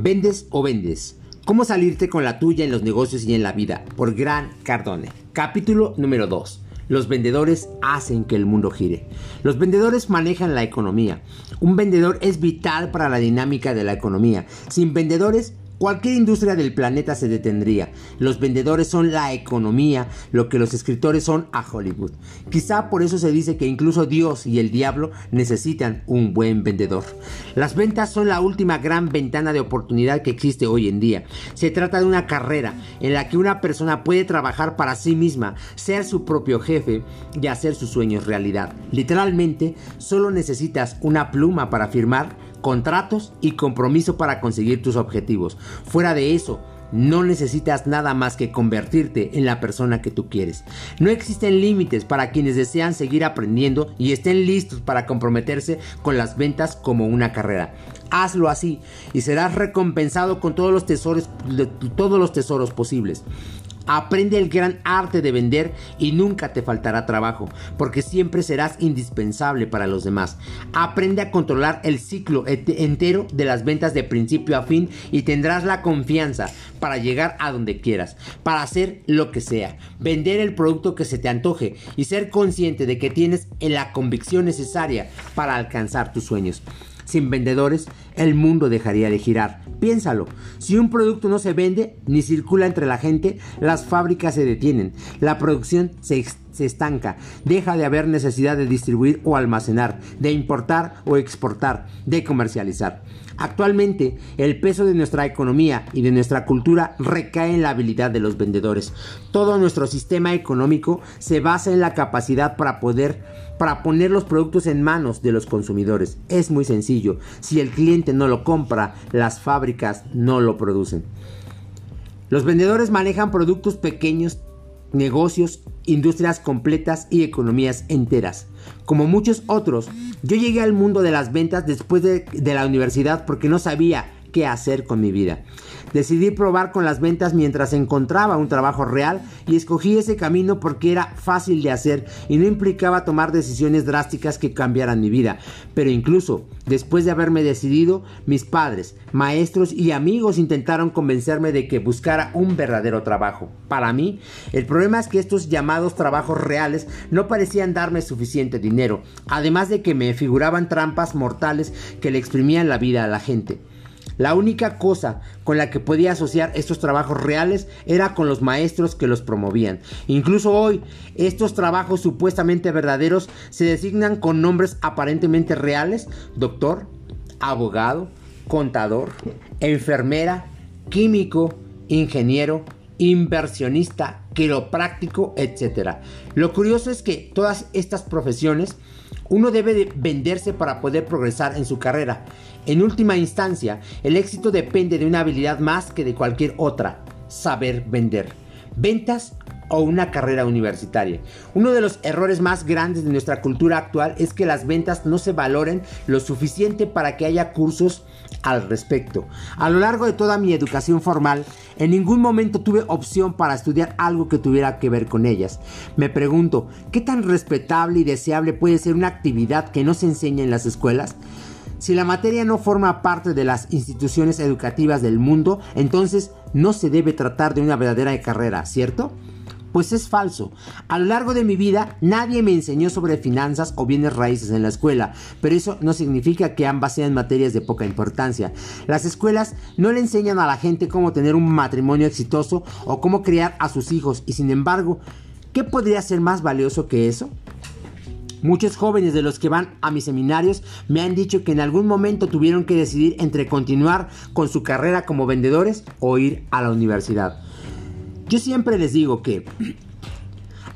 ¿Vendes o vendes? ¿Cómo salirte con la tuya en los negocios y en la vida? Por Gran Cardone. Capítulo número 2. Los vendedores hacen que el mundo gire. Los vendedores manejan la economía. Un vendedor es vital para la dinámica de la economía. Sin vendedores Cualquier industria del planeta se detendría. Los vendedores son la economía, lo que los escritores son a Hollywood. Quizá por eso se dice que incluso Dios y el diablo necesitan un buen vendedor. Las ventas son la última gran ventana de oportunidad que existe hoy en día. Se trata de una carrera en la que una persona puede trabajar para sí misma, ser su propio jefe y hacer sus sueños realidad. Literalmente, solo necesitas una pluma para firmar contratos y compromiso para conseguir tus objetivos. Fuera de eso, no necesitas nada más que convertirte en la persona que tú quieres. No existen límites para quienes desean seguir aprendiendo y estén listos para comprometerse con las ventas como una carrera. Hazlo así y serás recompensado con todos los tesoros, todos los tesoros posibles. Aprende el gran arte de vender y nunca te faltará trabajo, porque siempre serás indispensable para los demás. Aprende a controlar el ciclo entero de las ventas de principio a fin y tendrás la confianza para llegar a donde quieras, para hacer lo que sea, vender el producto que se te antoje y ser consciente de que tienes la convicción necesaria para alcanzar tus sueños. Sin vendedores, el mundo dejaría de girar. Piénsalo, si un producto no se vende ni circula entre la gente, las fábricas se detienen, la producción se, se estanca, deja de haber necesidad de distribuir o almacenar, de importar o exportar, de comercializar. Actualmente, el peso de nuestra economía y de nuestra cultura recae en la habilidad de los vendedores. Todo nuestro sistema económico se basa en la capacidad para poder para poner los productos en manos de los consumidores. Es muy sencillo. Si el cliente no lo compra, las fábricas no lo producen. Los vendedores manejan productos pequeños, negocios, industrias completas y economías enteras. Como muchos otros, yo llegué al mundo de las ventas después de, la universidad porque no sabía qué hacer con mi vida. Decidí probar con las ventas mientras encontraba un trabajo real y escogí ese camino porque era fácil de hacer y no implicaba tomar decisiones drásticas que cambiaran mi vida. Pero incluso después de haberme decidido, mis padres, maestros y amigos intentaron convencerme de que buscara un verdadero trabajo. Para mí, el problema es que estos llamados trabajos reales no parecían darme suficiente dinero, además de que me figuraban trampas mortales que le exprimían la vida a la gente. La única cosa con la que podía asociar estos trabajos reales era con los maestros que los promovían. Incluso hoy, estos trabajos supuestamente verdaderos se designan con nombres aparentemente reales, doctor, abogado, contador, enfermera, químico, ingeniero, inversionista, quiropráctico, etc. Lo curioso es que todas estas profesiones uno debe venderse para poder progresar en su carrera. En última instancia, el éxito depende de una habilidad más que de cualquier otra, saber vender. Ventas o una carrera universitaria. Uno de los errores más grandes de nuestra cultura actual es que las ventas no se valoren lo suficiente para que haya cursos al respecto. A lo largo de toda mi educación formal, en ningún momento tuve opción para estudiar algo que tuviera que ver con ellas. Me pregunto, ¿qué tan respetable y deseable puede ser una actividad que no se enseña en las escuelas? Si la materia no forma parte de las instituciones educativas del mundo, entonces no se debe tratar de una verdadera carrera, ¿cierto? Pues es falso. A lo largo de mi vida nadie me enseñó sobre finanzas o bienes raíces en la escuela, pero eso no significa que ambas sean materias de poca importancia. Las escuelas no le enseñan a la gente cómo tener un matrimonio exitoso o cómo criar a sus hijos y sin embargo, ¿qué podría ser más valioso que eso? Muchos jóvenes de los que van a mis seminarios me han dicho que en algún momento tuvieron que decidir entre continuar con su carrera como vendedores o ir a la universidad. Yo siempre les digo que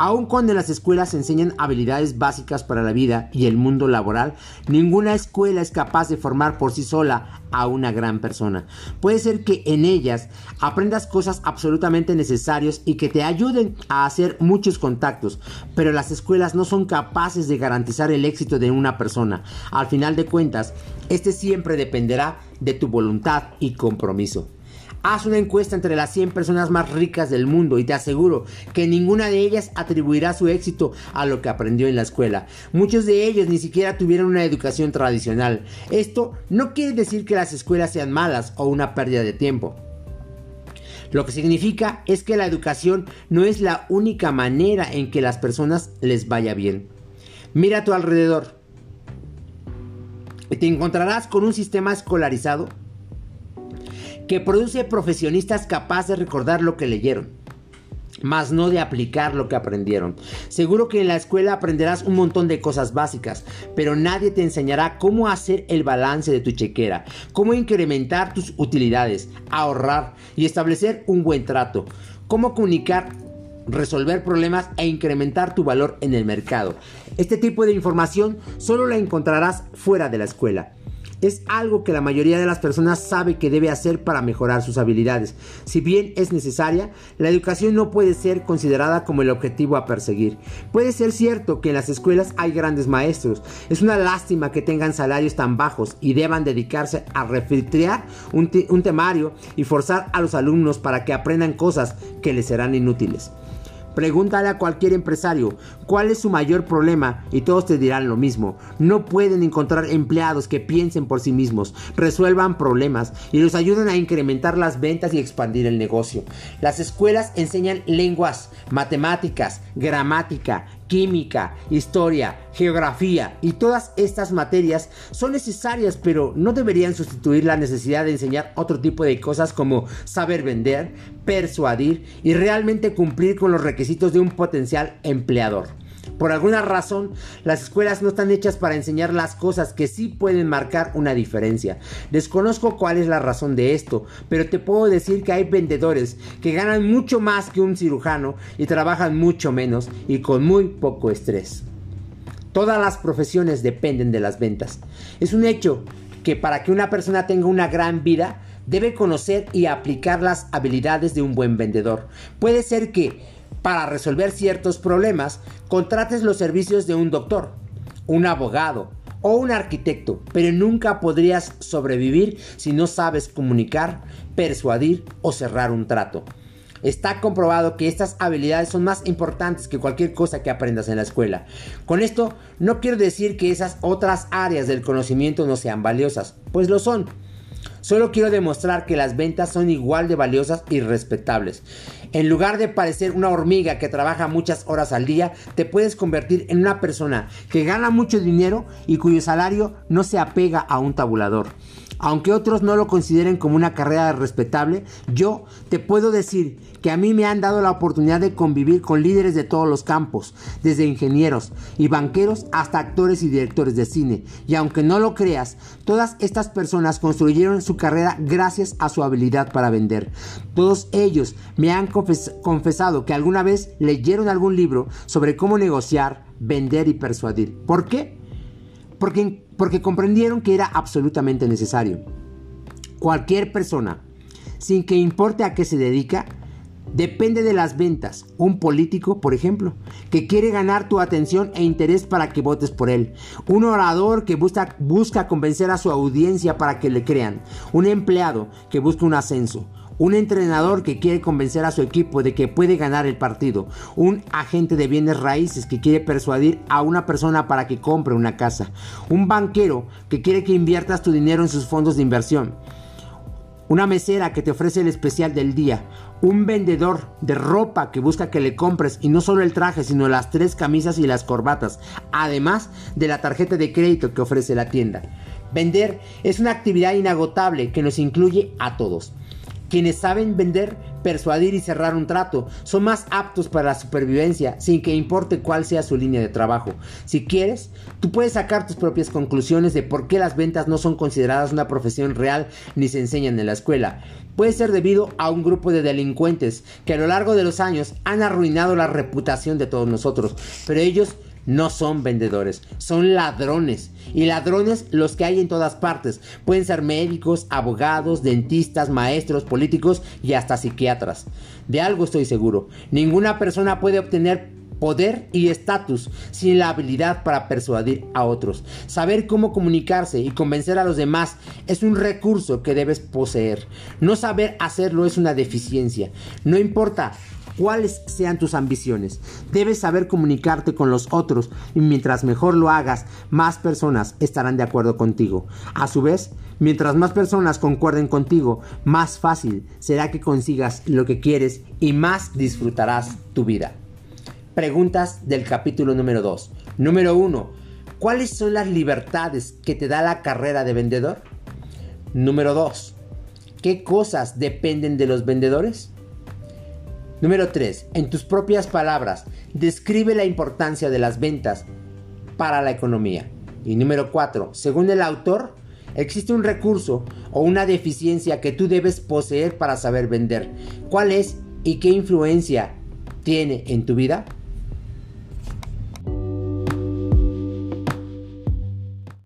Aun cuando las escuelas se enseñan habilidades básicas para la vida y el mundo laboral, ninguna escuela es capaz de formar por sí sola a una gran persona. Puede ser que en ellas aprendas cosas absolutamente necesarias y que te ayuden a hacer muchos contactos, pero las escuelas no son capaces de garantizar el éxito de una persona. Al final de cuentas, este siempre dependerá de tu voluntad y compromiso. Haz una encuesta entre las 100 personas más ricas del mundo y te aseguro que ninguna de ellas atribuirá su éxito a lo que aprendió en la escuela. Muchos de ellos ni siquiera tuvieron una educación tradicional. Esto no quiere decir que las escuelas sean malas o una pérdida de tiempo. Lo que significa es que la educación no es la única manera en que las personas les vaya bien. Mira a tu alrededor. Te encontrarás con un sistema escolarizado que produce profesionistas capaces de recordar lo que leyeron, más no de aplicar lo que aprendieron. Seguro que en la escuela aprenderás un montón de cosas básicas, pero nadie te enseñará cómo hacer el balance de tu chequera, cómo incrementar tus utilidades, ahorrar y establecer un buen trato, cómo comunicar resolver problemas e incrementar tu valor en el mercado. Este tipo de información solo la encontrarás fuera de la escuela. Es algo que la mayoría de las personas sabe que debe hacer para mejorar sus habilidades. Si bien es necesaria, la educación no puede ser considerada como el objetivo a perseguir. Puede ser cierto que en las escuelas hay grandes maestros. Es una lástima que tengan salarios tan bajos y deban dedicarse a refiltrar un, un temario y forzar a los alumnos para que aprendan cosas que les serán inútiles. Pregúntale a cualquier empresario cuál es su mayor problema y todos te dirán lo mismo. No pueden encontrar empleados que piensen por sí mismos, resuelvan problemas y los ayuden a incrementar las ventas y expandir el negocio. Las escuelas enseñan lenguas, matemáticas, gramática, química, historia, geografía y todas estas materias son necesarias pero no deberían sustituir la necesidad de enseñar otro tipo de cosas como saber vender, persuadir y realmente cumplir con los requisitos de un potencial empleador. Por alguna razón, las escuelas no están hechas para enseñar las cosas que sí pueden marcar una diferencia. Desconozco cuál es la razón de esto, pero te puedo decir que hay vendedores que ganan mucho más que un cirujano y trabajan mucho menos y con muy poco estrés. Todas las profesiones dependen de las ventas. Es un hecho que para que una persona tenga una gran vida, debe conocer y aplicar las habilidades de un buen vendedor. Puede ser que para resolver ciertos problemas, contrates los servicios de un doctor, un abogado o un arquitecto, pero nunca podrías sobrevivir si no sabes comunicar, persuadir o cerrar un trato. Está comprobado que estas habilidades son más importantes que cualquier cosa que aprendas en la escuela. Con esto no quiero decir que esas otras áreas del conocimiento no sean valiosas, pues lo son. Solo quiero demostrar que las ventas son igual de valiosas y respetables. En lugar de parecer una hormiga que trabaja muchas horas al día, te puedes convertir en una persona que gana mucho dinero y cuyo salario no se apega a un tabulador. Aunque otros no lo consideren como una carrera respetable, yo te puedo decir que a mí me han dado la oportunidad de convivir con líderes de todos los campos, desde ingenieros y banqueros hasta actores y directores de cine. Y aunque no lo creas, todas estas personas construyeron su carrera gracias a su habilidad para vender. Todos ellos me han confesado que alguna vez leyeron algún libro sobre cómo negociar, vender y persuadir. ¿Por qué? Porque porque comprendieron que era absolutamente necesario. Cualquier persona, sin que importe a qué se dedica, depende de las ventas. Un político, por ejemplo, que quiere ganar tu atención e interés para que votes por él. Un orador que busca, busca convencer a su audiencia para que le crean. Un empleado que busca un ascenso un entrenador que quiere convencer a su equipo de que puede ganar el partido, un agente de bienes raíces que quiere persuadir a una persona para que compre una casa, un banquero que quiere que inviertas tu dinero en sus fondos de inversión, una mesera que te ofrece el especial del día, un vendedor de ropa que busca que le compres y no solo el traje, sino las tres camisas y las corbatas, además de la tarjeta de crédito que ofrece la tienda. Vender es una actividad inagotable que nos incluye a todos. Quienes saben vender, persuadir y cerrar un trato son más aptos para la supervivencia sin que importe cuál sea su línea de trabajo. Si quieres, tú puedes sacar tus propias conclusiones de por qué las ventas no son consideradas una profesión real ni se enseñan en la escuela. Puede ser debido a un grupo de delincuentes que a lo largo de los años han arruinado la reputación de todos nosotros, pero ellos no son vendedores, son ladrones. Y ladrones los que hay en todas partes. Pueden ser médicos, abogados, dentistas, maestros, políticos y hasta psiquiatras. De algo estoy seguro. Ninguna persona puede obtener poder y estatus sin la habilidad para persuadir a otros. Saber cómo comunicarse y convencer a los demás es un recurso que debes poseer. No saber hacerlo es una deficiencia. No importa cuáles sean tus ambiciones. Debes saber comunicarte con los otros y mientras mejor lo hagas, más personas estarán de acuerdo contigo. A su vez, mientras más personas concuerden contigo, más fácil será que consigas lo que quieres y más disfrutarás tu vida. Preguntas del capítulo número 2. Número 1. ¿Cuáles son las libertades que te da la carrera de vendedor? Número 2. ¿Qué cosas dependen de los vendedores? Número 3. En tus propias palabras, describe la importancia de las ventas para la economía. Y número 4. Según el autor, existe un recurso o una deficiencia que tú debes poseer para saber vender. ¿Cuál es y qué influencia tiene en tu vida?